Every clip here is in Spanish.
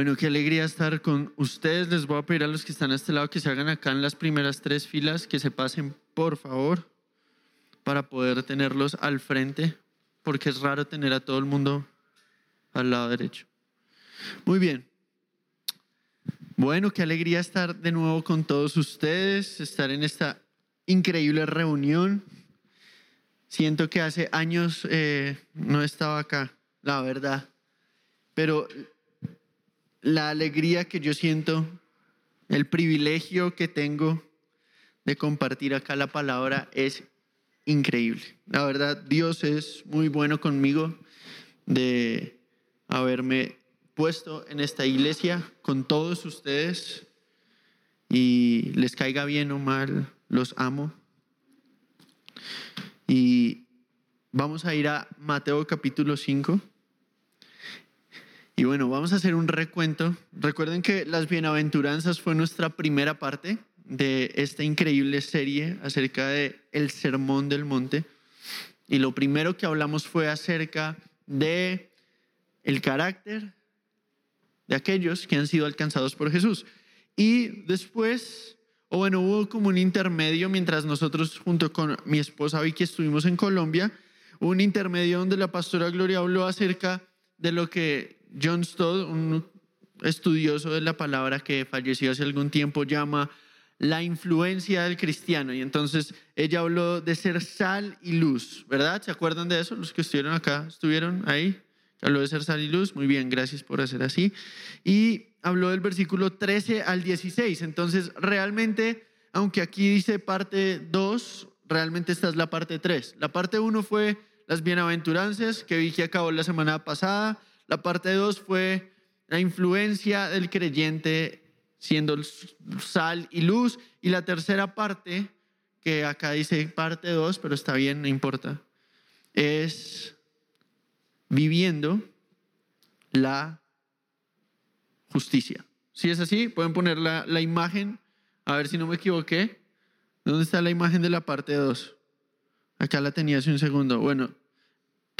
Bueno, qué alegría estar con ustedes. Les voy a pedir a los que están a este lado que se hagan acá en las primeras tres filas, que se pasen, por favor, para poder tenerlos al frente, porque es raro tener a todo el mundo al lado derecho. Muy bien. Bueno, qué alegría estar de nuevo con todos ustedes, estar en esta increíble reunión. Siento que hace años eh, no estaba acá, la verdad. Pero la alegría que yo siento, el privilegio que tengo de compartir acá la palabra es increíble. La verdad, Dios es muy bueno conmigo de haberme puesto en esta iglesia con todos ustedes y les caiga bien o mal, los amo. Y vamos a ir a Mateo capítulo 5. Y bueno, vamos a hacer un recuento. Recuerden que las bienaventuranzas fue nuestra primera parte de esta increíble serie acerca de el Sermón del Monte. Y lo primero que hablamos fue acerca de el carácter de aquellos que han sido alcanzados por Jesús. Y después, o bueno, hubo como un intermedio mientras nosotros junto con mi esposa Vicky estuvimos en Colombia, un intermedio donde la pastora Gloria habló acerca de lo que John Stott, un estudioso de la palabra que falleció hace algún tiempo, llama la influencia del cristiano. Y entonces ella habló de ser sal y luz, ¿verdad? ¿Se acuerdan de eso? Los que estuvieron acá, estuvieron ahí. Habló de ser sal y luz. Muy bien, gracias por hacer así. Y habló del versículo 13 al 16. Entonces, realmente, aunque aquí dice parte 2, realmente esta es la parte 3. La parte 1 fue las bienaventuranzas que vi que acabó la semana pasada. La parte 2 fue la influencia del creyente siendo sal y luz. Y la tercera parte, que acá dice parte 2, pero está bien, no importa, es viviendo la justicia. Si es así, pueden poner la, la, imagen, a ver si no me equivoqué. ¿Dónde está la imagen de la parte 2? Acá la tenía hace un segundo. Bueno,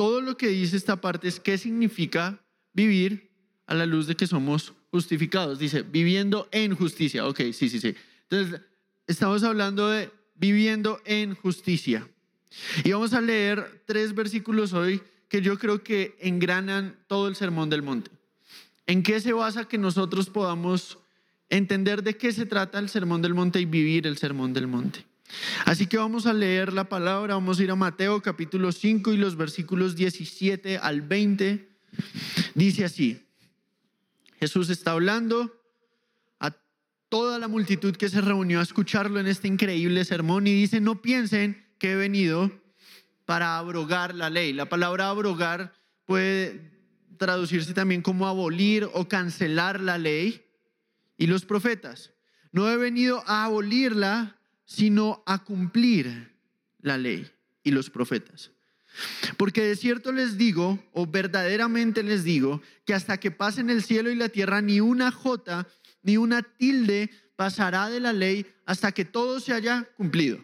todo lo que dice esta parte es qué significa vivir a la luz de que somos justificados. Dice, viviendo en justicia. Ok, sí, sí, sí. Entonces, estamos hablando de viviendo en justicia. Y vamos a leer tres versículos hoy que yo creo que engranan todo el sermón del monte. ¿En qué se basa que nosotros podamos entender de qué se trata el sermón del monte y vivir el sermón del monte? Así que vamos a leer la palabra, vamos a ir a Mateo capítulo 5 y los versículos 17 al 20. Dice así, Jesús está hablando a toda la multitud que se reunió a escucharlo en este increíble sermón y dice, no piensen que he venido para abrogar la ley. La palabra abrogar puede traducirse también como abolir o cancelar la ley y los profetas. No he venido a abolirla, sino a cumplir la ley y los profetas. Porque de cierto les digo, o verdaderamente les digo, que hasta que pasen el cielo y la tierra, ni una jota, ni una tilde pasará de la ley hasta que todo se haya cumplido.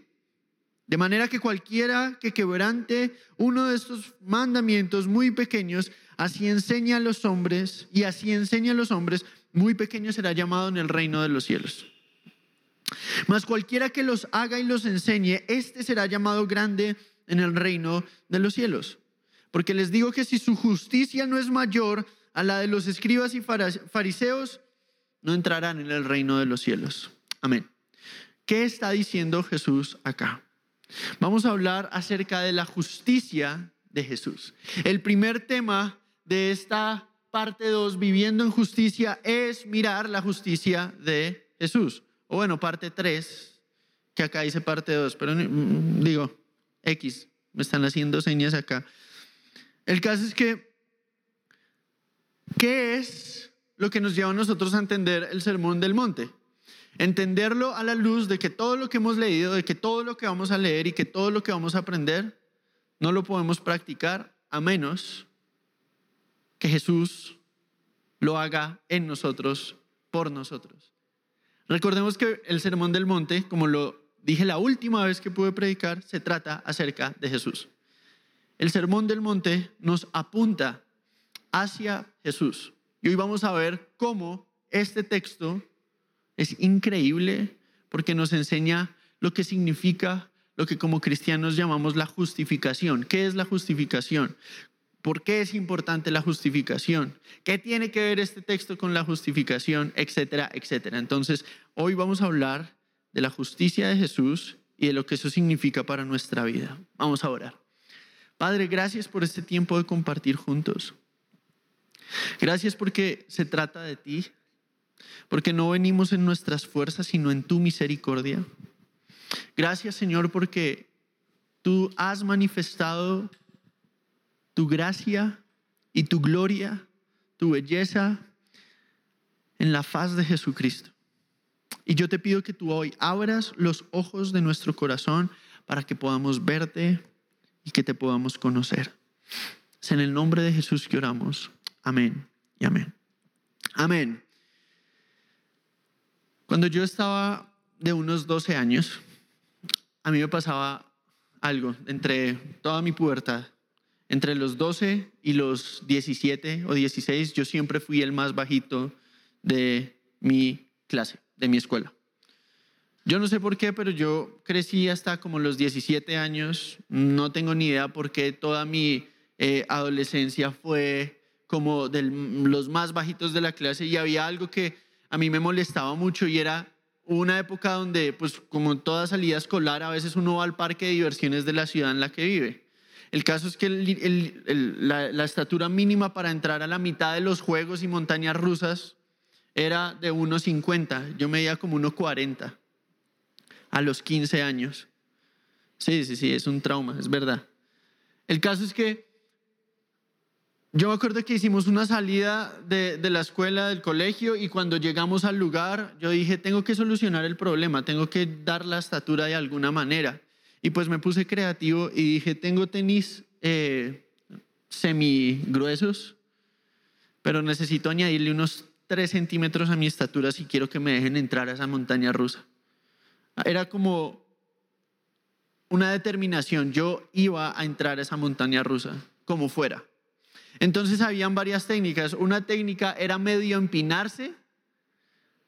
De manera que cualquiera que quebrante uno de estos mandamientos muy pequeños, así enseña a los hombres, y así enseña a los hombres, muy pequeño será llamado en el reino de los cielos. Mas cualquiera que los haga y los enseñe, este será llamado grande en el reino de los cielos. Porque les digo que si su justicia no es mayor a la de los escribas y fariseos, no entrarán en el reino de los cielos. Amén. ¿Qué está diciendo Jesús acá? Vamos a hablar acerca de la justicia de Jesús. El primer tema de esta parte 2, viviendo en justicia, es mirar la justicia de Jesús o bueno, parte 3, que acá dice parte 2, pero mm, digo, X, me están haciendo señas acá. El caso es que, ¿qué es lo que nos lleva a nosotros a entender el sermón del monte? Entenderlo a la luz de que todo lo que hemos leído, de que todo lo que vamos a leer y que todo lo que vamos a aprender, no lo podemos practicar a menos que Jesús lo haga en nosotros, por nosotros. Recordemos que el Sermón del Monte, como lo dije la última vez que pude predicar, se trata acerca de Jesús. El Sermón del Monte nos apunta hacia Jesús. Y hoy vamos a ver cómo este texto es increíble porque nos enseña lo que significa lo que como cristianos llamamos la justificación. ¿Qué es la justificación? ¿Por qué es importante la justificación? ¿Qué tiene que ver este texto con la justificación? Etcétera, etcétera. Entonces, hoy vamos a hablar de la justicia de Jesús y de lo que eso significa para nuestra vida. Vamos a orar. Padre, gracias por este tiempo de compartir juntos. Gracias porque se trata de ti, porque no venimos en nuestras fuerzas, sino en tu misericordia. Gracias Señor porque tú has manifestado tu gracia y tu gloria, tu belleza en la faz de Jesucristo. Y yo te pido que tú hoy abras los ojos de nuestro corazón para que podamos verte y que te podamos conocer. Es en el nombre de Jesús que oramos. Amén y amén. Amén. Cuando yo estaba de unos 12 años, a mí me pasaba algo entre toda mi pubertad. Entre los 12 y los 17 o 16, yo siempre fui el más bajito de mi clase, de mi escuela. Yo no sé por qué, pero yo crecí hasta como los 17 años. No tengo ni idea por qué toda mi eh, adolescencia fue como de los más bajitos de la clase y había algo que a mí me molestaba mucho y era una época donde, pues como toda salida escolar, a veces uno va al parque de diversiones de la ciudad en la que vive. El caso es que la, estatura mínima para entrar a la mitad de los juegos y montañas rusas era de 1,50. Yo medía como 1,40 a los 15 años. Sí, sí, sí, es un trauma, es verdad. El caso es que yo me acuerdo que hicimos una salida de, la escuela, del colegio, y cuando llegamos al lugar, yo dije, tengo que solucionar el problema, tengo que dar la estatura de alguna manera. Y pues me puse creativo y dije, tengo tenis eh, semi gruesos, pero necesito añadirle unos 3 centímetros a mi estatura si quiero que me dejen entrar a esa montaña rusa. Era como una determinación, yo iba a entrar a esa montaña rusa, como fuera. Entonces habían varias técnicas. Una técnica era medio empinarse.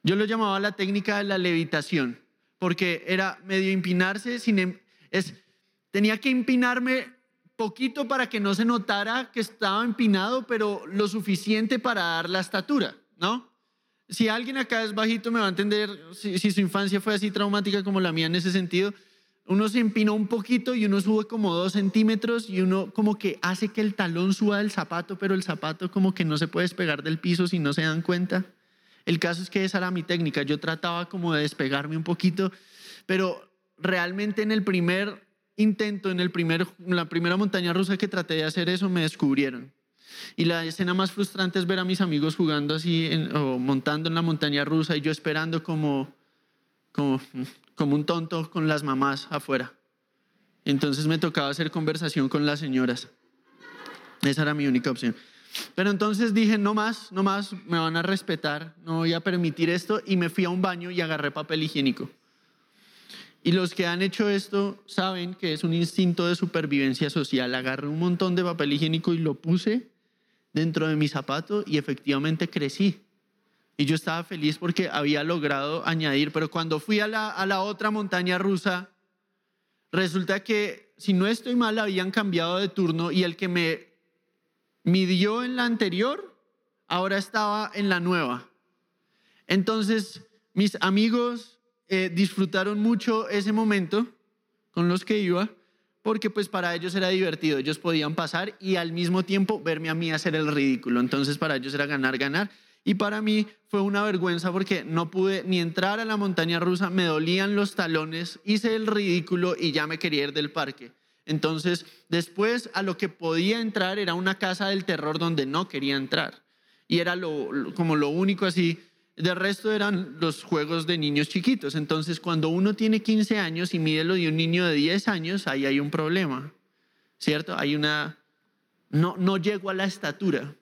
Yo lo llamaba la técnica de la levitación, porque era medio empinarse, sin, em, es, tenía que empinarme poquito para que no se notara que estaba empinado, pero lo suficiente para dar la estatura, ¿no? Si alguien acá es bajito me va a entender si su infancia fue así traumática como la mía en ese sentido uno se empinó un poquito y uno sube como dos centímetros y uno como que hace que el talón suba del zapato, pero el zapato como que no se puede despegar del piso si no se dan cuenta. El caso es que esa era mi técnica. Yo trataba como de despegarme un poquito, pero realmente en el primer intento, en, el primer, la primera montaña rusa que traté de hacer eso, me descubrieron. Y la escena más frustrante es ver a mis amigos jugando así o montando en la montaña rusa y yo esperando como, como como un tonto con las mamás afuera. Entonces me tocaba hacer conversación con las señoras. Esa era mi única opción. Pero entonces dije, no más, no más, me van a respetar, no voy a permitir esto y me fui a un baño y agarré papel higiénico. Y los que han hecho esto saben que es un instinto de supervivencia social. Agarré un montón de papel higiénico y lo puse dentro de mi zapato y efectivamente crecí. Y yo estaba feliz porque había logrado añadir, pero cuando fui a la, a la otra montaña rusa, resulta que, si no estoy mal, habían cambiado de turno y el que me midió en la anterior, ahora estaba en la nueva. Entonces, mis amigos eh, disfrutaron mucho ese momento con los que iba, porque pues para ellos era divertido, ellos podían pasar y al mismo tiempo verme a mí hacer el ridículo. Entonces para ellos era ganar, ganar. Y para mí fue una vergüenza porque no pude ni entrar a la montaña rusa, me dolían los talones, hice el ridículo y ya me quería ir del parque. Entonces, después a lo que podía entrar era una casa del terror donde no quería entrar. Y era lo, como lo único así. De resto eran los juegos de niños chiquitos. Entonces, cuando uno tiene 15 años y mide lo de un niño de 10 años, ahí hay un problema. ¿Cierto? Hay una... No, no llego a la estatura.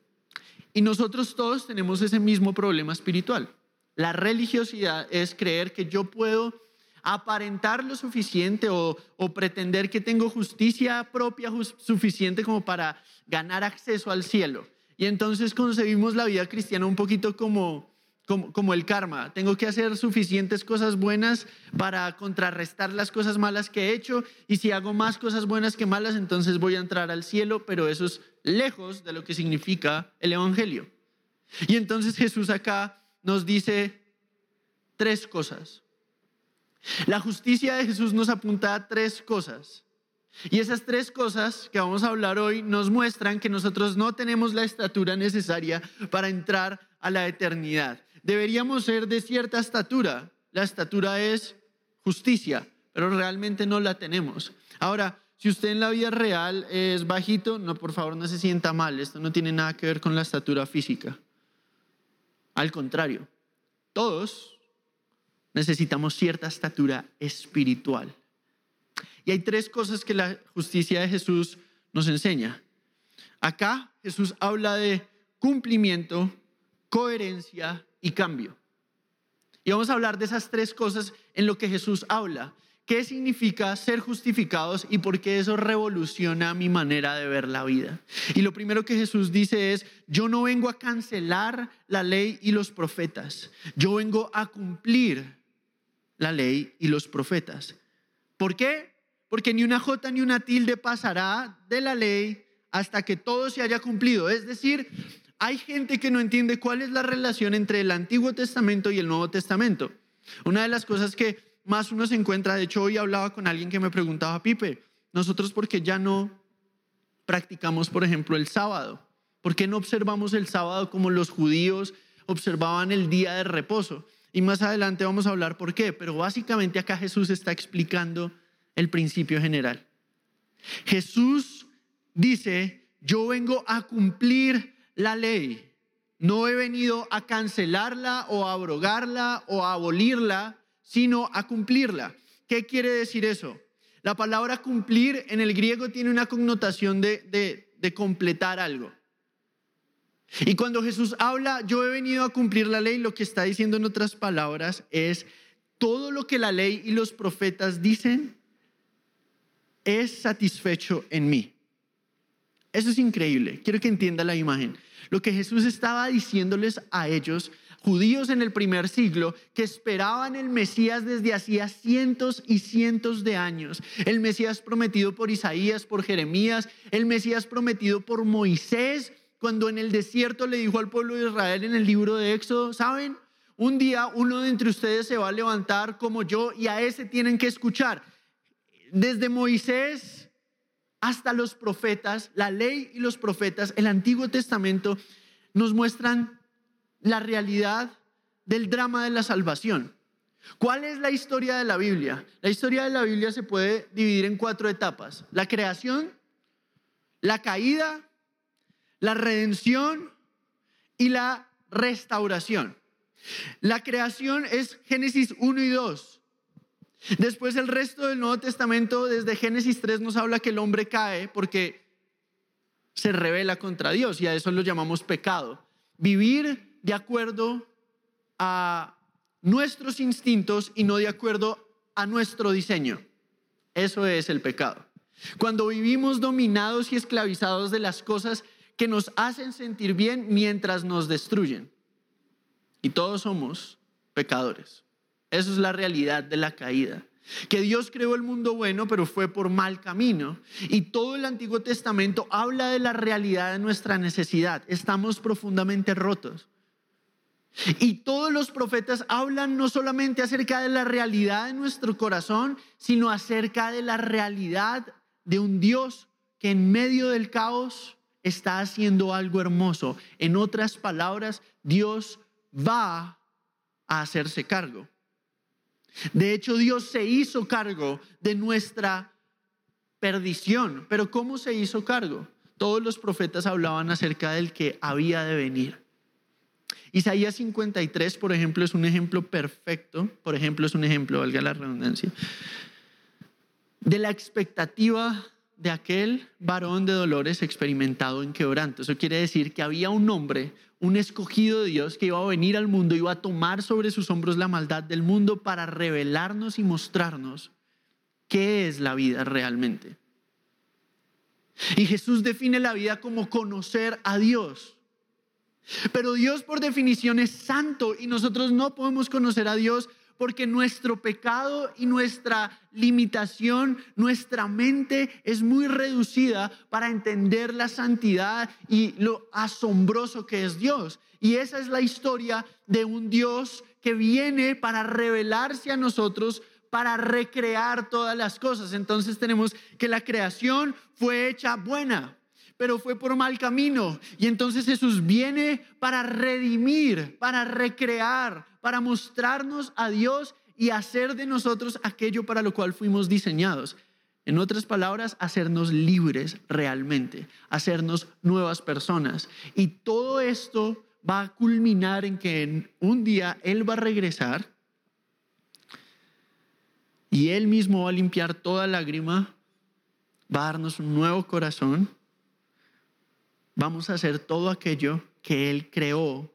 Y nosotros todos tenemos ese mismo problema espiritual. La religiosidad es creer que yo puedo aparentar lo suficiente o, pretender que tengo justicia propia suficiente como para ganar acceso al cielo. Y entonces concebimos la vida cristiana un poquito como, como, el karma. Tengo que hacer suficientes cosas buenas para contrarrestar las cosas malas que he hecho. Y si hago más cosas buenas que malas, entonces voy a entrar al cielo. Pero eso es lejos de lo que significa el Evangelio. Y entonces Jesús acá nos dice tres cosas. La justicia de Jesús nos apunta a tres cosas. Y esas tres cosas que vamos a hablar hoy nos muestran que nosotros no tenemos la estatura necesaria para entrar a la eternidad. Deberíamos ser de cierta estatura. La estatura es justicia, pero realmente no la tenemos. Ahora, si usted en la vida real es bajito, no, por favor, no se sienta mal. Esto no tiene nada que ver con la estatura física. Al contrario, todos necesitamos cierta estatura espiritual. Y hay tres cosas que la justicia de Jesús nos enseña. Acá Jesús habla de cumplimiento, coherencia y cambio. Y vamos a hablar de esas tres cosas en lo que Jesús habla. ¿Qué significa ser justificados y por qué eso revoluciona mi manera de ver la vida? Y lo primero que Jesús dice es, yo no vengo a cancelar la ley y los profetas, yo vengo a cumplir la ley y los profetas. ¿Por qué? porque ni una jota ni una tilde pasará de la ley hasta que todo se haya cumplido. Es decir, hay gente que no entiende cuál es la relación entre el Antiguo Testamento y el Nuevo Testamento. Una de las cosas que más uno se encuentra, de hecho hoy hablaba con alguien que me preguntaba, Pipe, nosotros por qué ya no practicamos, por ejemplo, el sábado? ¿Por qué no observamos el sábado como los judíos observaban el día de reposo? Y más adelante vamos a hablar por qué, pero básicamente acá Jesús está explicando el principio general. Jesús dice, yo vengo a cumplir la ley. No he venido a cancelarla o a abrogarla o a abolirla, sino a cumplirla. ¿Qué quiere decir eso? La palabra cumplir en el griego tiene una connotación de, de completar algo. Y cuando Jesús habla, yo he venido a cumplir la ley, lo que está diciendo en otras palabras es, todo lo que la ley y los profetas dicen es satisfecho en mí. Eso es increíble. Quiero que entienda la imagen. Lo que Jesús estaba diciéndoles a ellos, judíos en el primer siglo, que esperaban el Mesías desde hacía cientos y cientos de años. El Mesías prometido por Isaías, por Jeremías, el Mesías prometido por Moisés, cuando en el desierto le dijo al pueblo de Israel en el libro de Éxodo, ¿saben? Un día uno de entre ustedes se va a levantar como yo y a ese tienen que escuchar desde Moisés hasta los profetas, la ley y los profetas, el Antiguo Testamento nos muestran la realidad del drama de la salvación. ¿Cuál es la historia de la Biblia? La historia de la Biblia se puede dividir en cuatro etapas. La creación, la caída, la redención y la restauración. La creación es Génesis 1 y 2. Después el resto del Nuevo Testamento, desde Génesis 3, nos habla que el hombre cae porque se revela contra Dios y a eso lo llamamos pecado. Vivir de acuerdo a nuestros instintos y no de acuerdo a nuestro diseño. Eso es el pecado. Cuando vivimos dominados y esclavizados de las cosas que nos hacen sentir bien mientras nos destruyen. Y todos somos pecadores. Eso es la realidad de la caída. Que Dios creó el mundo bueno, pero fue por mal camino. Y todo el Antiguo Testamento habla de la realidad de nuestra necesidad. Estamos profundamente rotos. Y todos los profetas hablan no solamente acerca de la realidad de nuestro corazón, sino acerca de la realidad de un Dios que en medio del caos está haciendo algo hermoso. En otras palabras, Dios va a hacerse cargo. De hecho, Dios se hizo cargo de nuestra perdición. Pero ¿cómo se hizo cargo? Todos los profetas hablaban acerca del que había de venir. Isaías 53, por ejemplo, es un ejemplo perfecto, por ejemplo, es un ejemplo, valga la redundancia, de la expectativa de aquel varón de dolores experimentado en quebranto. Eso quiere decir que había un hombre, un escogido de Dios que iba a venir al mundo, iba a tomar sobre sus hombros la maldad del mundo para revelarnos y mostrarnos qué es la vida realmente. Y Jesús define la vida como conocer a Dios. Pero Dios por definición es santo y nosotros no podemos conocer a Dios porque nuestro pecado y nuestra limitación, nuestra mente es muy reducida para entender la santidad y lo asombroso que es Dios. Y esa es la historia de un Dios que viene para revelarse a nosotros, para recrear todas las cosas. Entonces tenemos que la creación fue hecha buena, pero fue por mal camino. Y entonces Jesús viene para redimir, para recrear, para mostrarnos a Dios y hacer de nosotros aquello para lo cual fuimos diseñados. En otras palabras, hacernos libres realmente, hacernos nuevas personas. Y todo esto va a culminar en que un día Él va a regresar y Él mismo va a limpiar toda lágrima, va a darnos un nuevo corazón, vamos a hacer todo aquello que Él creó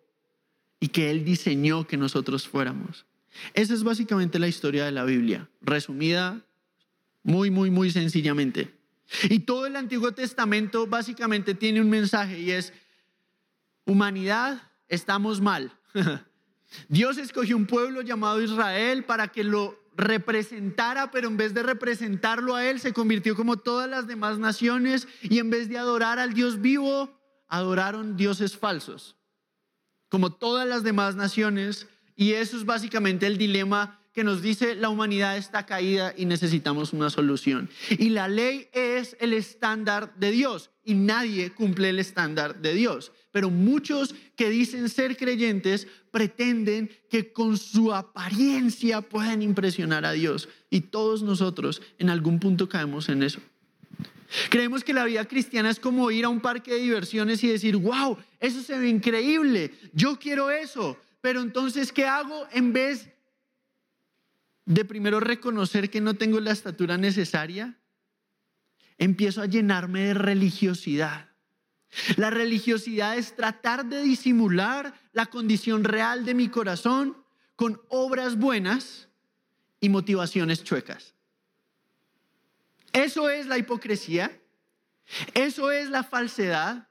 y que Él diseñó que nosotros fuéramos. Esa es básicamente la historia de la Biblia, resumida muy, muy, muy sencillamente. Y todo el Antiguo Testamento básicamente tiene un mensaje y es, humanidad, estamos mal. Dios escogió un pueblo llamado Israel para que lo representara, pero en vez de representarlo a Él, se convirtió como todas las demás naciones y en vez de adorar al Dios vivo, adoraron dioses falsos como todas las demás naciones, y eso es básicamente el dilema que nos dice la humanidad está caída y necesitamos una solución. Y la ley es el estándar de Dios y nadie cumple el estándar de Dios. Pero muchos que dicen ser creyentes pretenden que con su apariencia puedan impresionar a Dios. Y todos nosotros en algún punto caemos en eso. Creemos que la vida cristiana es como ir a un parque de diversiones y decir, wow, eso se ve increíble, yo quiero eso. Pero entonces, ¿qué hago en vez de primero reconocer que no tengo la estatura necesaria? Empiezo a llenarme de religiosidad. La religiosidad es tratar de disimular la condición real de mi corazón con obras buenas y motivaciones chuecas. Eso es la hipocresía, eso es la falsedad,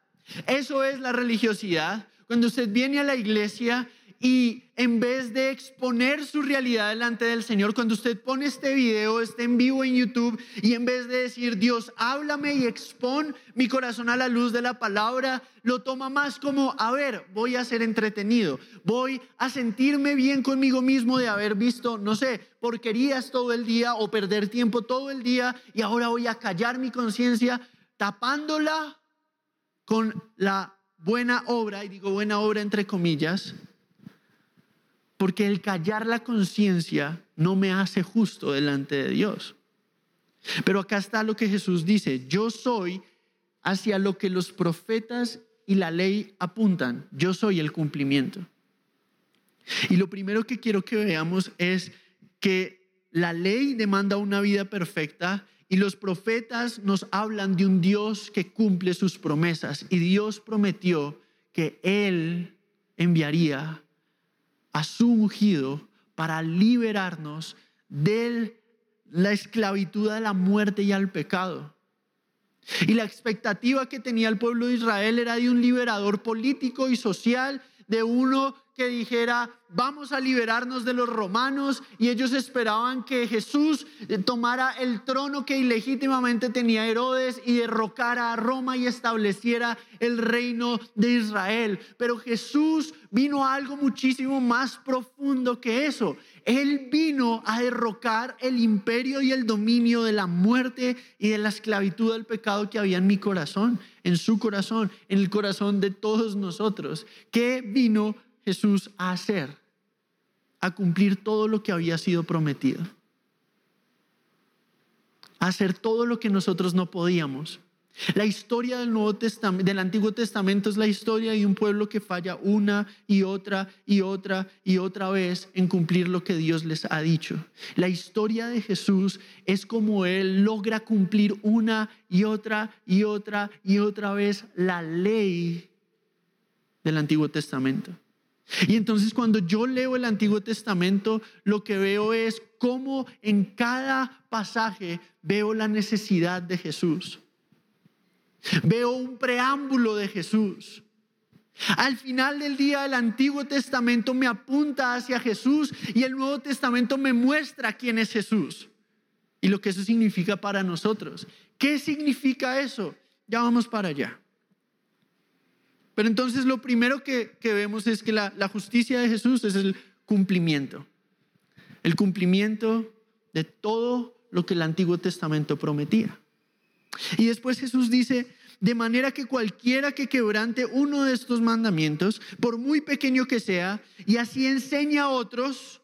eso es la religiosidad. Cuando usted viene a la iglesia y en vez de exponer su realidad delante del Señor, cuando usted pone este video, este en vivo en YouTube, y en vez de decir, Dios, háblame y expon mi corazón a la luz de la palabra, lo toma más como, a ver, voy a ser entretenido, voy a sentirme bien conmigo mismo de haber visto, no sé, porquerías todo el día o perder tiempo todo el día, y ahora voy a callar mi conciencia tapándola con la buena obra, y digo buena obra entre comillas, porque el callar la conciencia no me hace justo delante de Dios. Pero acá está lo que Jesús dice, yo soy hacia lo que los profetas y la ley apuntan, yo soy el cumplimiento. Y lo primero que quiero que veamos es que la ley demanda una vida perfecta y los profetas nos hablan de un Dios que cumple sus promesas. Y Dios prometió que Él enviaría a su ungido para liberarnos de la esclavitud a la muerte y al pecado. Y la expectativa que tenía el pueblo de Israel era de un liberador político y social, de uno que dijera, vamos a liberarnos de los romanos, y ellos esperaban que Jesús eh, tomara el trono que ilegítimamente tenía Herodes y derrocara a Roma y estableciera el reino de Israel. Pero Jesús vino a algo muchísimo más profundo que eso. Él vino a derrocar el imperio y el dominio de la muerte y de la esclavitud del pecado que había en mi corazón, en su corazón, en el corazón de todos nosotros. ¿Qué vino Jesús a hacer? A cumplir todo lo que había sido prometido. A hacer todo lo que nosotros no podíamos. La historia del, Nuevo Testamento, del Antiguo Testamento es la historia de un pueblo que falla una y otra y otra y otra vez en cumplir lo que Dios les ha dicho. La historia de Jesús es como Él logra cumplir una y otra y otra y otra vez la ley del Antiguo Testamento. Y entonces cuando yo leo el Antiguo Testamento, lo que veo es cómo en cada pasaje veo la necesidad de Jesús. Veo un preámbulo de Jesús. Al final del día el Antiguo Testamento me apunta hacia Jesús y el Nuevo Testamento me muestra quién es Jesús y lo que eso significa para nosotros. ¿Qué significa eso? Ya vamos para allá. Pero entonces lo primero que, vemos es que la, la justicia de Jesús es el cumplimiento. El cumplimiento de todo lo que el Antiguo Testamento prometía. Y después Jesús dice, de manera que cualquiera que quebrante uno de estos mandamientos, por muy pequeño que sea, y así enseña a otros,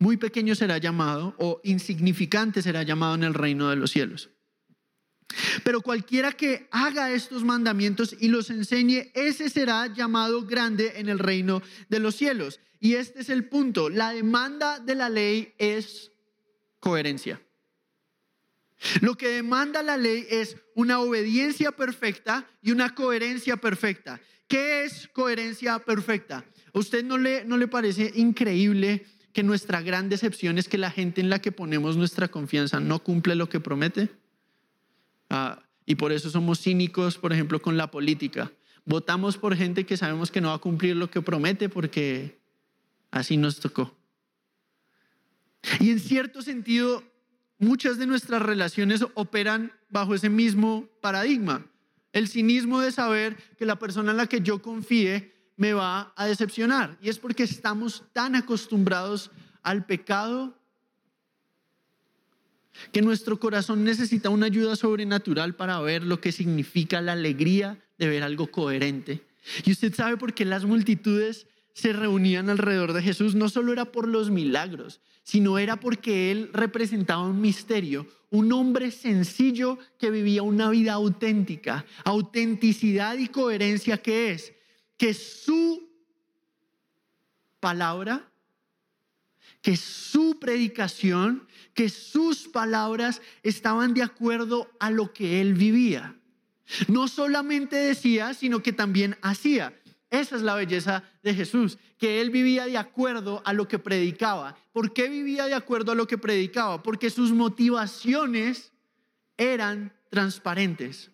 muy pequeño será llamado o insignificante será llamado en el reino de los cielos. Pero cualquiera que haga estos mandamientos y los enseñe, ese será llamado grande en el reino de los cielos. Y este es el punto. La demanda de la ley es coherencia. Lo que demanda la ley es una obediencia perfecta y una coherencia perfecta. ¿Qué es coherencia perfecta? ¿A usted no le, no le parece increíble que nuestra gran decepción es que la gente en la que ponemos nuestra confianza no cumple lo que promete? Ah, y por eso somos cínicos, por ejemplo, con la política. Votamos por gente que sabemos que no va a cumplir lo que promete porque así nos tocó. Y en cierto sentido, muchas de nuestras relaciones operan bajo ese mismo paradigma. El cinismo de saber que la persona en la que yo confíe me va a decepcionar. Y es porque estamos tan acostumbrados al pecado que nuestro corazón necesita una ayuda sobrenatural para ver lo que significa la alegría de ver algo coherente. Y usted sabe por qué las multitudes se reunían alrededor de Jesús no solo era por los milagros, sino era porque Él representaba un misterio, un hombre sencillo que vivía una vida auténtica, autenticidad y coherencia que es que su palabra, que su predicación, que sus palabras estaban de acuerdo a lo que Él vivía. No solamente decía, sino que también hacía. Esa es la belleza de Jesús, que él vivía de acuerdo a lo que predicaba. ¿Por qué vivía de acuerdo a lo que predicaba? Porque sus motivaciones eran transparentes.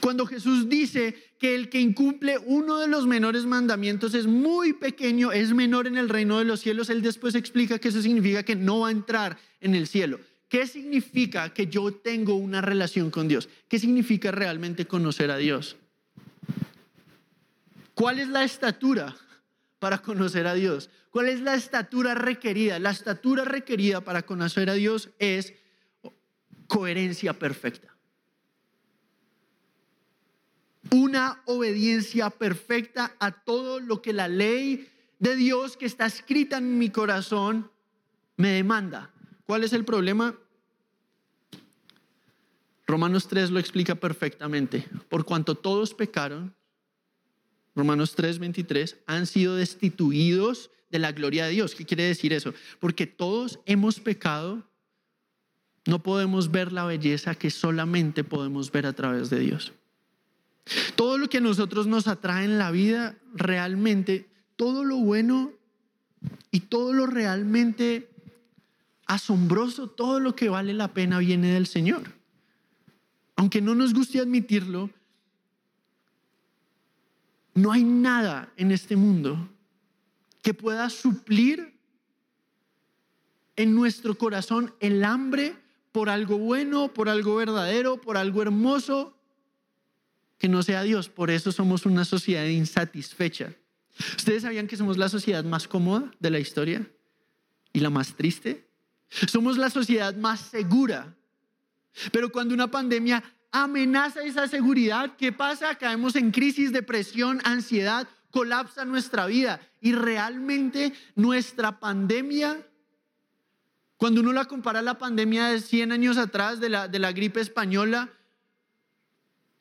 Cuando Jesús dice que el que incumple uno de los menores mandamientos es muy pequeño, es menor en el reino de los cielos, él después explica que eso significa que no va a entrar en el cielo. ¿Qué significa que yo tengo una relación con Dios? ¿Qué significa realmente conocer a Dios? ¿Cuál es la estatura para conocer a Dios? ¿Cuál es la estatura requerida? La estatura requerida para conocer a Dios es coherencia perfecta. Una obediencia perfecta a todo lo que la ley de Dios que está escrita en mi corazón me demanda. ¿Cuál es el problema? Romanos 3 lo explica perfectamente. Por cuanto todos pecaron Romanos 3, 23, han sido destituidos de la gloria de Dios. ¿Qué quiere decir eso? Porque todos hemos pecado, no podemos ver la belleza que solamente podemos ver a través de Dios. Todo lo que a nosotros nos atrae en la vida, realmente, todo lo bueno y todo lo realmente asombroso, todo lo que vale la pena viene del Señor. Aunque no nos guste admitirlo, no hay nada en este mundo que pueda suplir en nuestro corazón el hambre por algo bueno, por algo verdadero, por algo hermoso, que no sea Dios. Por eso somos una sociedad insatisfecha. ¿Ustedes sabían que somos la sociedad más cómoda de la historia y la más triste? Somos la sociedad más segura. Pero cuando una pandemia amenaza esa seguridad. ¿Qué pasa? Caemos en crisis, depresión, ansiedad, colapsa nuestra vida. Y realmente nuestra pandemia, cuando uno la compara a la pandemia de 100 años atrás de la, de la gripe española,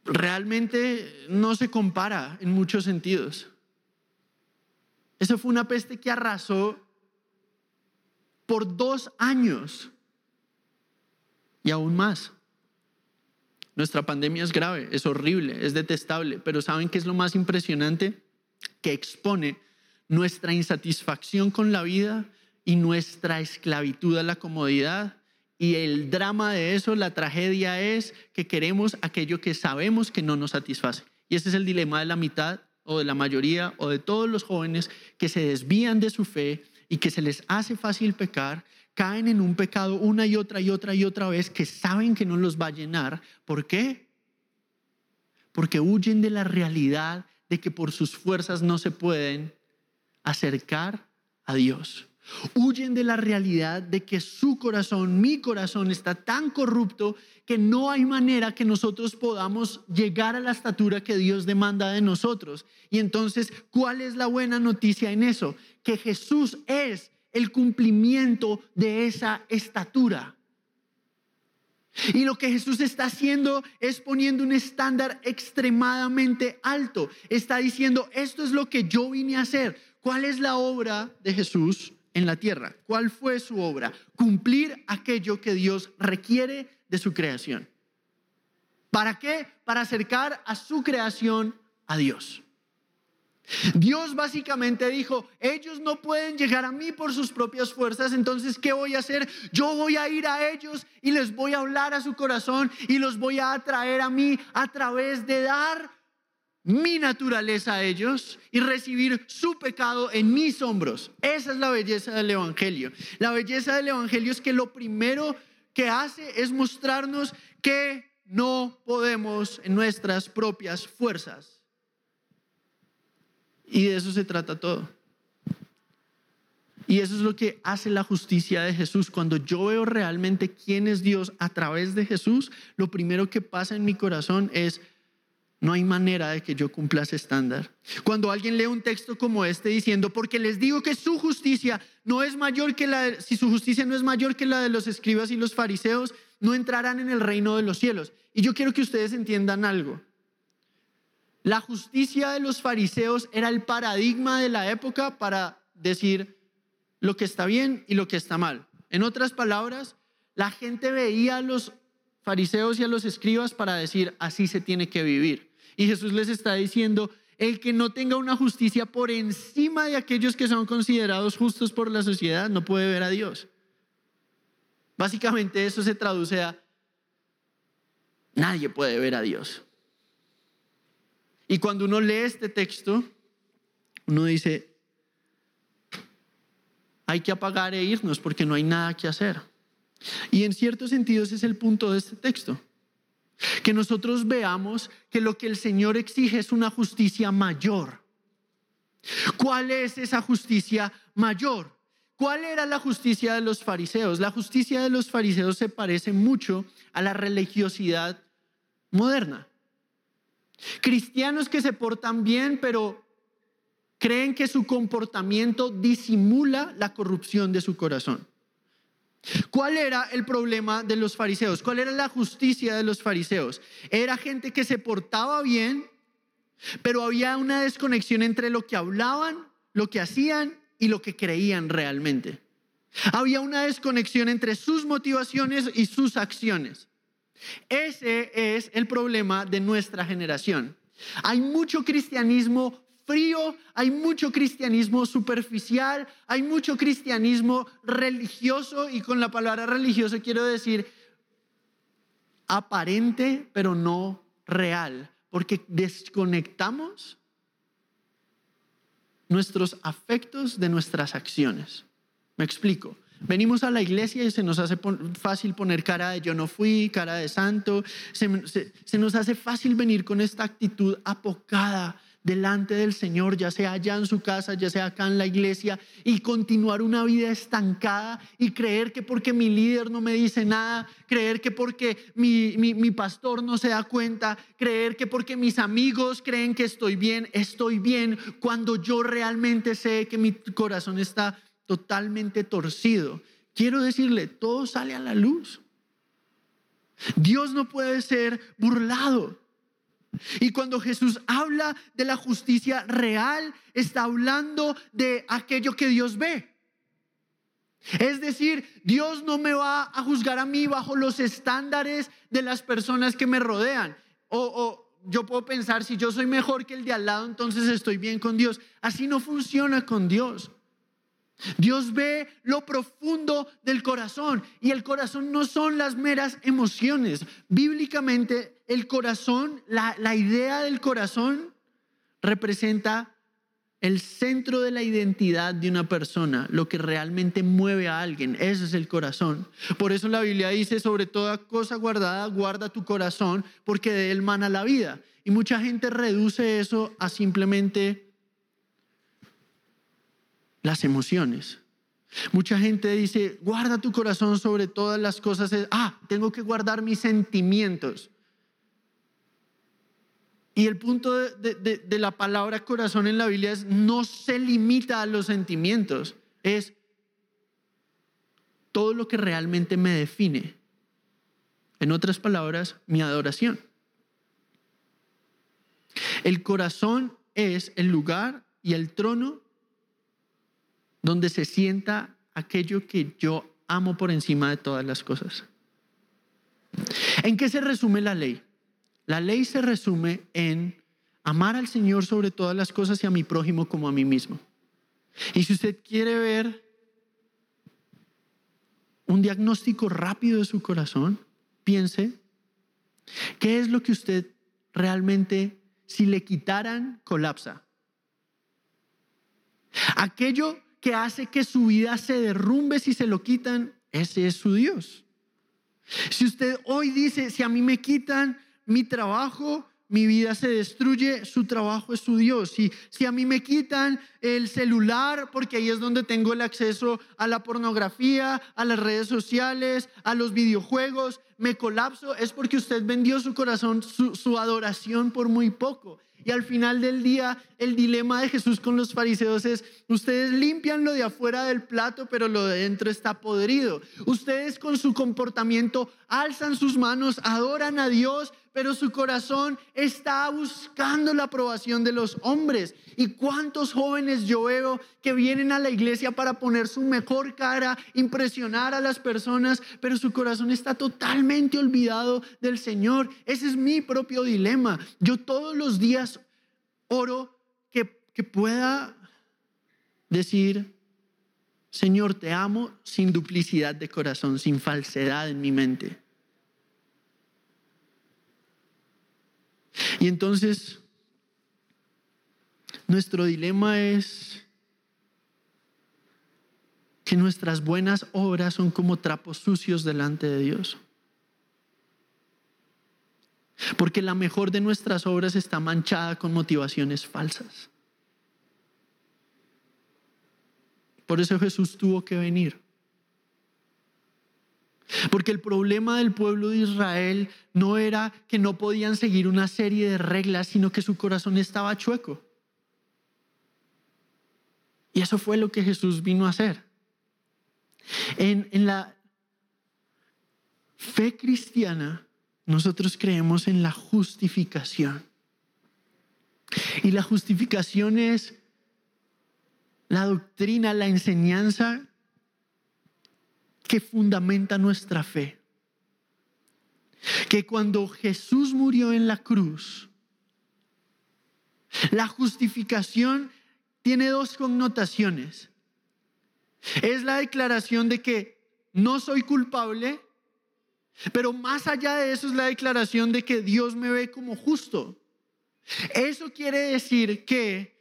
realmente no se compara en muchos sentidos. Eso fue una peste que arrasó por dos años y aún más. Nuestra pandemia es grave, es horrible, es detestable, pero ¿saben qué es lo más impresionante? Que expone nuestra insatisfacción con la vida y nuestra esclavitud a la comodidad. Y el drama de eso, la tragedia es que queremos aquello que sabemos que no nos satisface. Y ese es el dilema de la mitad o de la mayoría o de todos los jóvenes que se desvían de su fe y que se les hace fácil pecar, caen en un pecado una y otra y otra y otra vez que saben que no los va a llenar. ¿Por qué? Porque huyen de la realidad de que por sus fuerzas no se pueden acercar a Dios. Huyen de la realidad de que su corazón, mi corazón, está tan corrupto que no hay manera que nosotros podamos llegar a la estatura que Dios demanda de nosotros. Y entonces, ¿cuál es la buena noticia en eso? Que Jesús es el cumplimiento de esa estatura. Y lo que Jesús está haciendo es poniendo un estándar extremadamente alto. Está diciendo, esto es lo que yo vine a hacer. ¿Cuál es la obra de Jesús? En la tierra. ¿Cuál fue su obra? Cumplir aquello que Dios requiere de su creación. ¿Para qué? Para acercar a su creación a Dios. Dios básicamente dijo, ellos no pueden llegar a mí por sus propias fuerzas, entonces ¿qué voy a hacer? Yo voy a ir a ellos y les voy a hablar a su corazón y los voy a atraer a mí a través de dar mi naturaleza a ellos y recibir su pecado en mis hombros. Esa es la belleza del Evangelio. La belleza del Evangelio es que lo primero que hace es mostrarnos que no podemos en nuestras propias fuerzas. Y de eso se trata todo. Y eso es lo que hace la justicia de Jesús. Cuando yo veo realmente quién es Dios a través de Jesús, lo primero que pasa en mi corazón es no hay manera de que yo cumpla ese estándar. Cuando alguien lee un texto como este diciendo, porque les digo que su justicia no es mayor que la, de, si su justicia no es mayor que la de los escribas y los fariseos, no entrarán en el reino de los cielos. Y yo quiero que ustedes entiendan algo. La justicia de los fariseos era el paradigma de la época para decir lo que está bien y lo que está mal. En otras palabras, la gente veía a los fariseos y a los escribas para decir, así se tiene que vivir. Y Jesús les está diciendo, el que no tenga una justicia por encima de aquellos que son considerados justos por la sociedad no puede ver a Dios. Básicamente eso se traduce a, nadie puede ver a Dios. Y cuando uno lee este texto, uno dice, hay que apagar e irnos porque no hay nada que hacer. Y en cierto sentido ese es el punto de este texto. Que nosotros veamos que lo que el Señor exige es una justicia mayor. ¿Cuál es esa justicia mayor? ¿Cuál era la justicia de los fariseos? La justicia de los fariseos se parece mucho a la religiosidad moderna. Cristianos que se portan bien, pero creen que su comportamiento disimula la corrupción de su corazón. ¿Cuál era el problema de los fariseos? ¿Cuál era la justicia de los fariseos? Era gente que se portaba bien, pero había una desconexión entre lo que hablaban, lo que hacían y lo que creían realmente. Había una desconexión entre sus motivaciones y sus acciones. Ese es el problema de nuestra generación. Hay mucho cristianismo frío, hay mucho cristianismo superficial, hay mucho cristianismo religioso y con la palabra religioso quiero decir aparente pero no real, porque desconectamos nuestros afectos de nuestras acciones. Me explico. Venimos a la iglesia y se nos hace fácil poner cara de yo no fui, cara de santo. Se, se, nos hace fácil venir con esta actitud apocada delante del Señor, ya sea allá en su casa, ya sea acá en la iglesia, y continuar una vida estancada y creer que porque mi líder no me dice nada, creer que porque mi, mi, mi, pastor no se da cuenta, creer que porque mis amigos creen que estoy bien, estoy bien, cuando yo realmente sé que mi corazón está totalmente torcido. Quiero decirle, todo sale a la luz. Dios no puede ser burlado. Y cuando Jesús habla de la justicia real, está hablando de aquello que Dios ve. Es decir, Dios no me va a juzgar a mí bajo los estándares de las personas que me rodean. O, yo puedo pensar, si yo soy mejor que el de al lado, entonces estoy bien con Dios. Así no funciona con Dios. Dios ve lo profundo del corazón y el corazón no son las meras emociones. Bíblicamente el corazón, la, idea del corazón representa el centro de la identidad de una persona, lo que realmente mueve a alguien, ese es el corazón. Por eso la Biblia dice, sobre toda cosa guardada, guarda tu corazón, porque de él mana la vida. Y mucha gente reduce eso a simplemente las emociones. Mucha gente dice, guarda tu corazón sobre todas las cosas. Ah, tengo que guardar mis sentimientos. Y el punto de, la palabra corazón en la Biblia es no se limita a los sentimientos, es todo lo que realmente me define. En otras palabras, mi adoración. El corazón es el lugar y el trono donde se sienta aquello que yo amo por encima de todas las cosas. ¿En qué se resume la ley? La ley se resume en amar al Señor sobre todas las cosas y a mi prójimo como a mí mismo. Y si usted quiere ver un diagnóstico rápido de su corazón, piense, ¿qué es lo que usted realmente, si le quitaran, colapsa? Aquello que hace que su vida se derrumbe si se lo quitan, ese es su Dios. Si usted hoy dice, si a mí me quitan mi trabajo, mi vida se destruye, su trabajo es su Dios. Y si a mí me quitan el celular, porque ahí es donde tengo el acceso a la pornografía, a las redes sociales, a los videojuegos, me colapso, es porque usted vendió su corazón, su adoración por muy poco. Y al final del día, el dilema de Jesús con los fariseos es, ustedes limpian lo de afuera del plato, pero lo de dentro está podrido. Ustedes con su comportamiento alzan sus manos, adoran a Dios, pero su corazón está buscando la aprobación de los hombres. ¿Y cuántos jóvenes yo veo que vienen a la iglesia para poner su mejor cara, impresionar a las personas, pero su corazón está totalmente olvidado del Señor? Ese es mi propio dilema. Yo todos los días oro que, que pueda decir, Señor, te amo sin duplicidad de corazón, sin falsedad en mi mente. Y entonces, nuestro dilema es que nuestras buenas obras son como trapos sucios delante de Dios. Porque la mejor de nuestras obras está manchada con motivaciones falsas. Por eso Jesús tuvo que venir. Porque el problema del pueblo de Israel no era que no podían seguir una serie de reglas, sino que su corazón estaba chueco. Y eso fue lo que Jesús vino a hacer. En, en la fe cristiana, nosotros creemos en la justificación. Y la justificación es la doctrina, la enseñanza que fundamenta nuestra fe. Que cuando Jesús murió en la cruz, la justificación tiene dos connotaciones. Es la declaración de que no soy culpable, pero más allá de eso es la declaración de que Dios me ve como justo. Eso quiere decir que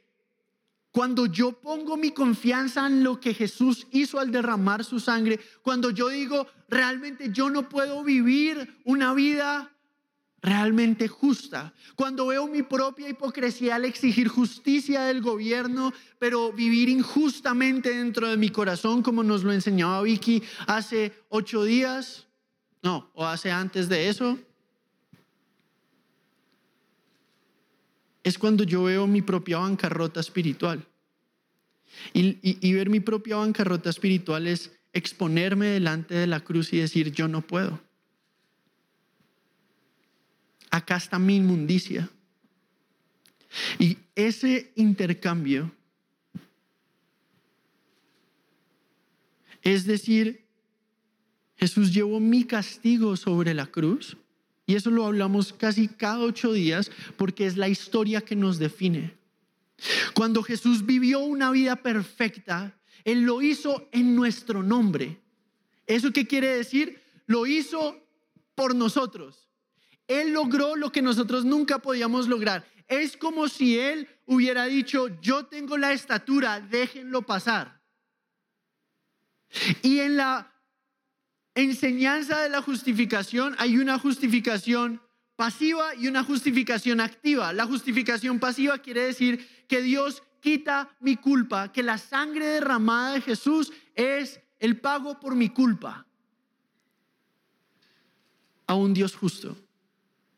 cuando yo pongo mi confianza en lo que Jesús hizo al derramar su sangre, cuando yo digo, realmente yo no puedo vivir una vida realmente justa. Cuando veo mi propia hipocresía al exigir justicia del gobierno, pero vivir injustamente dentro de mi corazón, como nos lo enseñaba Vicky hace ocho días, no, o hace antes de eso, es cuando yo veo mi propia bancarrota espiritual. Y, ver mi propia bancarrota espiritual es exponerme delante de la cruz y decir, yo no puedo. Acá está mi inmundicia. Y ese intercambio, es decir, Jesús llevó mi castigo sobre la cruz y eso lo hablamos casi cada ocho días porque es la historia que nos define. Cuando Jesús vivió una vida perfecta, Él lo hizo en nuestro nombre. ¿Eso qué quiere decir? Lo hizo por nosotros. Él logró lo que nosotros nunca podíamos lograr. Es como si Él hubiera dicho, yo tengo la estatura, déjenlo pasar. Y en la enseñanza de la justificación hay una justificación pasiva y una justificación activa. La justificación pasiva quiere decir que Dios quita mi culpa, que la sangre derramada de Jesús es el pago por mi culpa a un Dios justo.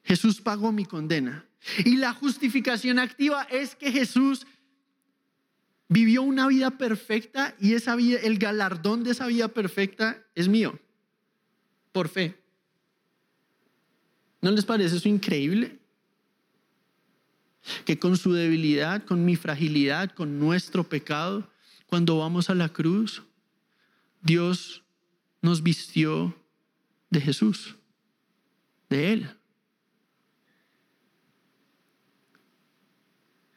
Jesús pagó mi condena. Y la justificación activa es que Jesús vivió una vida perfecta y esa vida, el galardón de esa vida perfecta es mío, por fe. ¿No les parece eso increíble? Que con su debilidad, con mi fragilidad, con nuestro pecado, cuando vamos a la cruz, Dios nos vistió de Jesús, de Él.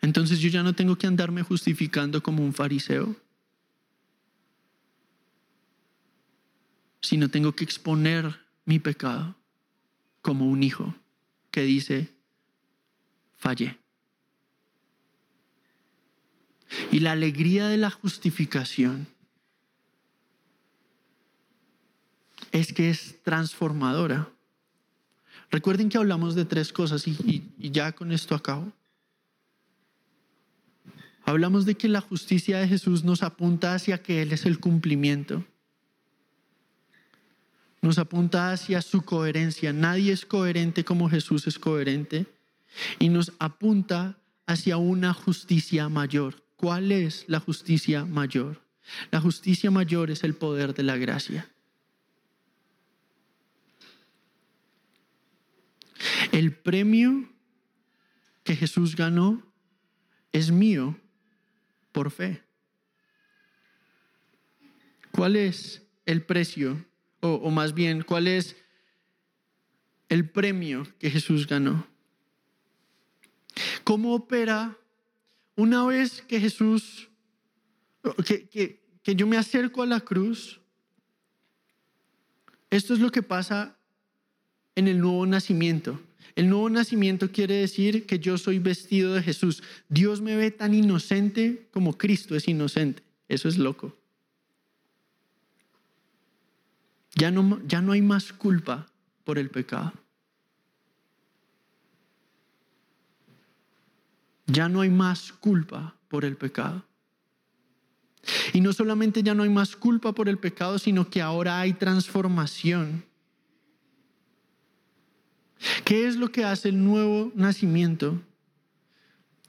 Entonces yo ya no tengo que andarme justificando como un fariseo, sino tengo que exponer mi pecado como un hijo que dice, fallé. Y la alegría de la justificación es que es transformadora. Recuerden que hablamos de tres cosas y, ya con esto acabo. Hablamos de que la justicia de Jesús nos apunta hacia que Él es el cumplimiento. Nos apunta hacia su coherencia. Nadie es coherente como Jesús es coherente. Y nos apunta hacia una justicia mayor. ¿Cuál es la justicia mayor? La justicia mayor es el poder de la gracia. El premio que Jesús ganó es mío por fe. ¿Cuál es el precio? O, más bien, ¿cuál es el premio que Jesús ganó? ¿Cómo opera una vez que Jesús, que, que yo me acerco a la cruz? Esto es lo que pasa en el nuevo nacimiento. El nuevo nacimiento quiere decir que yo soy vestido de Jesús. Dios me ve tan inocente como Cristo es inocente. Eso es loco. Ya no, ya no hay más culpa por el pecado. Ya no hay más culpa por el pecado. Y no solamente ya no hay más culpa por el pecado, sino que ahora hay transformación. ¿Qué es lo que hace el nuevo nacimiento?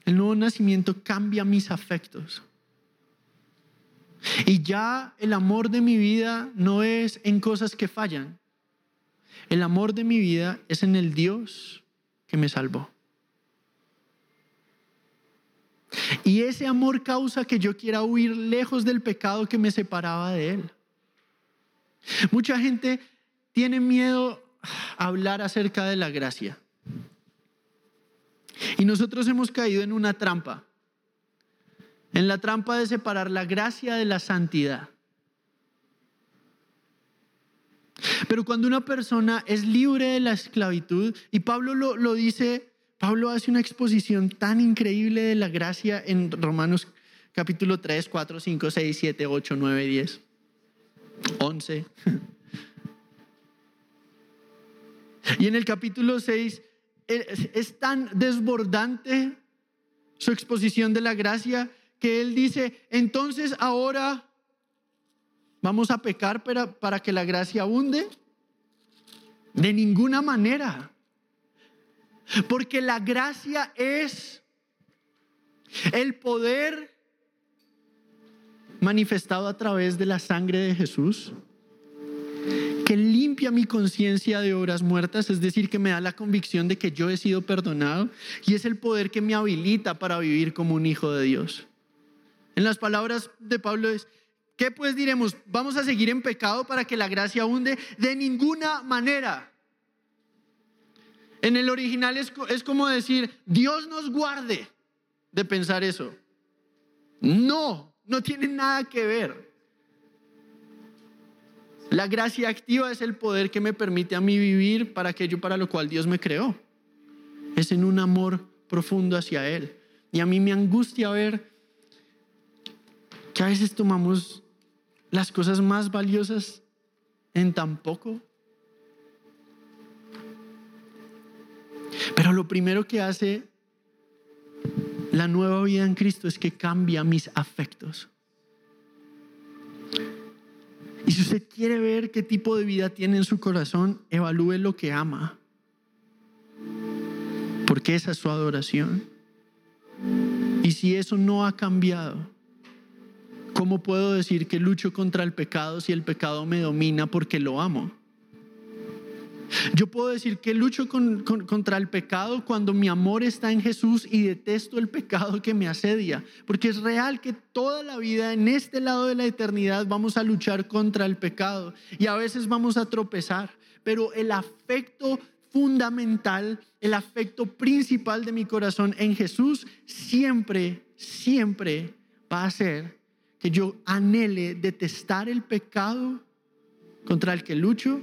El nuevo nacimiento cambia mis afectos. Y ya el amor de mi vida no es en cosas que fallan. El amor de mi vida es en el Dios que me salvó. Y ese amor causa que yo quiera huir lejos del pecado que me separaba de Él. Mucha gente tiene miedo hablar acerca de la gracia. Y nosotros hemos caído en una trampa, en la trampa de separar la gracia de la santidad. Pero cuando una persona es libre de la esclavitud, y Pablo lo, dice, Pablo hace una exposición tan increíble de la gracia en Romanos capítulo 3, 4, 5, 6, 7, 8, 9, 10, 11. Y en el capítulo 6 es tan desbordante su exposición de la gracia que él dice, entonces ahora vamos a pecar para, para que la gracia abunde. De ninguna manera. Porque la gracia es el poder manifestado a través de la sangre de Jesús que limpia mi conciencia de obras muertas, es decir, que me da la convicción de que yo he sido perdonado y es el poder que me habilita para vivir como un hijo de Dios. En las palabras de Pablo es, ¿qué pues diremos? ¿Vamos a seguir en pecado para que la gracia hunde? De ninguna manera. En el original es, es como decir, Dios nos guarde de pensar eso. No, no tiene nada que ver. La gracia activa es el poder que me permite a mí vivir para aquello para lo cual Dios me creó. Es en un amor profundo hacia Él. Y a mí me angustia ver a veces tomamos las cosas más valiosas en tan poco. Pero lo primero que hace la nueva vida en Cristo es que cambia mis afectos. Y si usted quiere ver qué tipo de vida tiene en su corazón, evalúe lo que ama. Porque esa es su adoración. Y si eso no ha cambiado, ¿cómo puedo decir que lucho contra el pecado si el pecado me domina porque lo amo? Yo puedo decir que lucho contra el pecado cuando mi amor está en Jesús y detesto el pecado que me asedia, porque es real que toda la vida en este lado de la eternidad vamos a luchar contra el pecado y a veces vamos a tropezar, pero el afecto fundamental, el afecto principal de mi corazón en Jesús siempre, siempre va a ser que yo anhele detestar el pecado contra el que lucho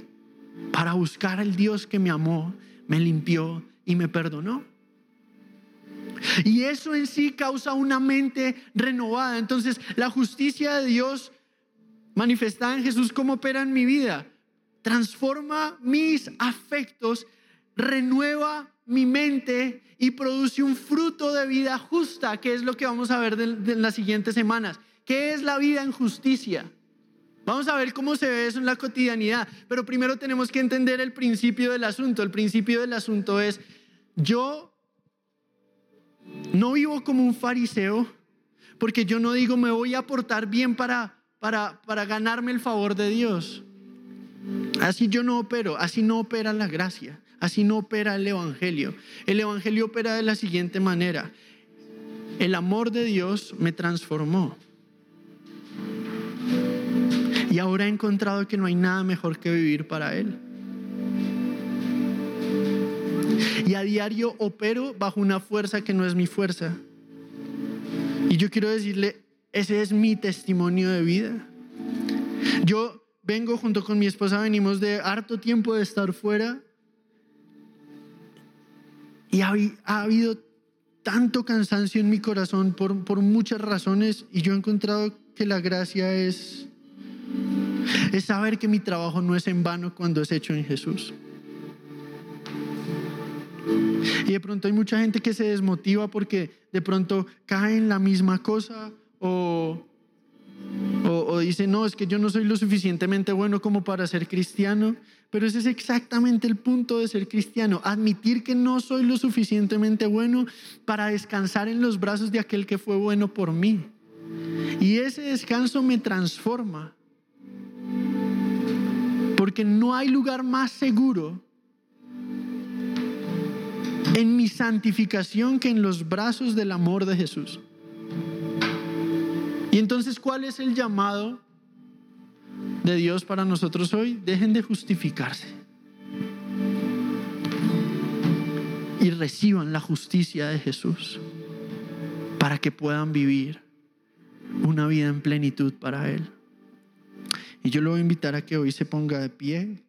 para buscar al Dios que me amó, me limpió y me perdonó. Y eso en sí causa una mente renovada. Entonces, la justicia de Dios manifestada en Jesús, ¿cómo opera en mi vida? Transforma mis afectos, renueva mi mente y produce un fruto de vida justa, que es lo que vamos a ver en las siguientes semanas. ¿Qué es la vida en justicia? Vamos a ver cómo se ve eso en la cotidianidad, pero primero tenemos que entender el principio del asunto. El principio del asunto es, yo no vivo como un fariseo, porque yo no digo me voy a portar bien para, para, para ganarme el favor de Dios. Así yo no opero, así no opera la gracia, así no opera el Evangelio. El Evangelio opera de la siguiente manera. El amor de Dios me transformó. Y ahora he encontrado que no hay nada mejor que vivir para Él. Y a diario opero bajo una fuerza que no es mi fuerza. Y yo quiero decirle, ese es mi testimonio de vida. Yo vengo junto con mi esposa, venimos de harto tiempo de estar fuera. Y ha, habido tanto cansancio en mi corazón por, por muchas razones y yo he encontrado que la gracia es es saber que mi trabajo no es en vano cuando es hecho en Jesús. Y de pronto hay mucha gente que se desmotiva porque de pronto cae en la misma cosa o, o, dice, no, es que yo no soy lo suficientemente bueno como para ser cristiano. Pero ese es exactamente el punto de ser cristiano, admitir que no soy lo suficientemente bueno para descansar en los brazos de aquel que fue bueno por mí. Y ese descanso me transforma. Porque no hay lugar más seguro en mi santificación que en los brazos del amor de Jesús. Y entonces, ¿cuál es el llamado de Dios para nosotros hoy? Dejen de justificarse. Y reciban la justicia de Jesús para que puedan vivir una vida en plenitud para Él. Y yo lo voy a invitar a que hoy se ponga de pie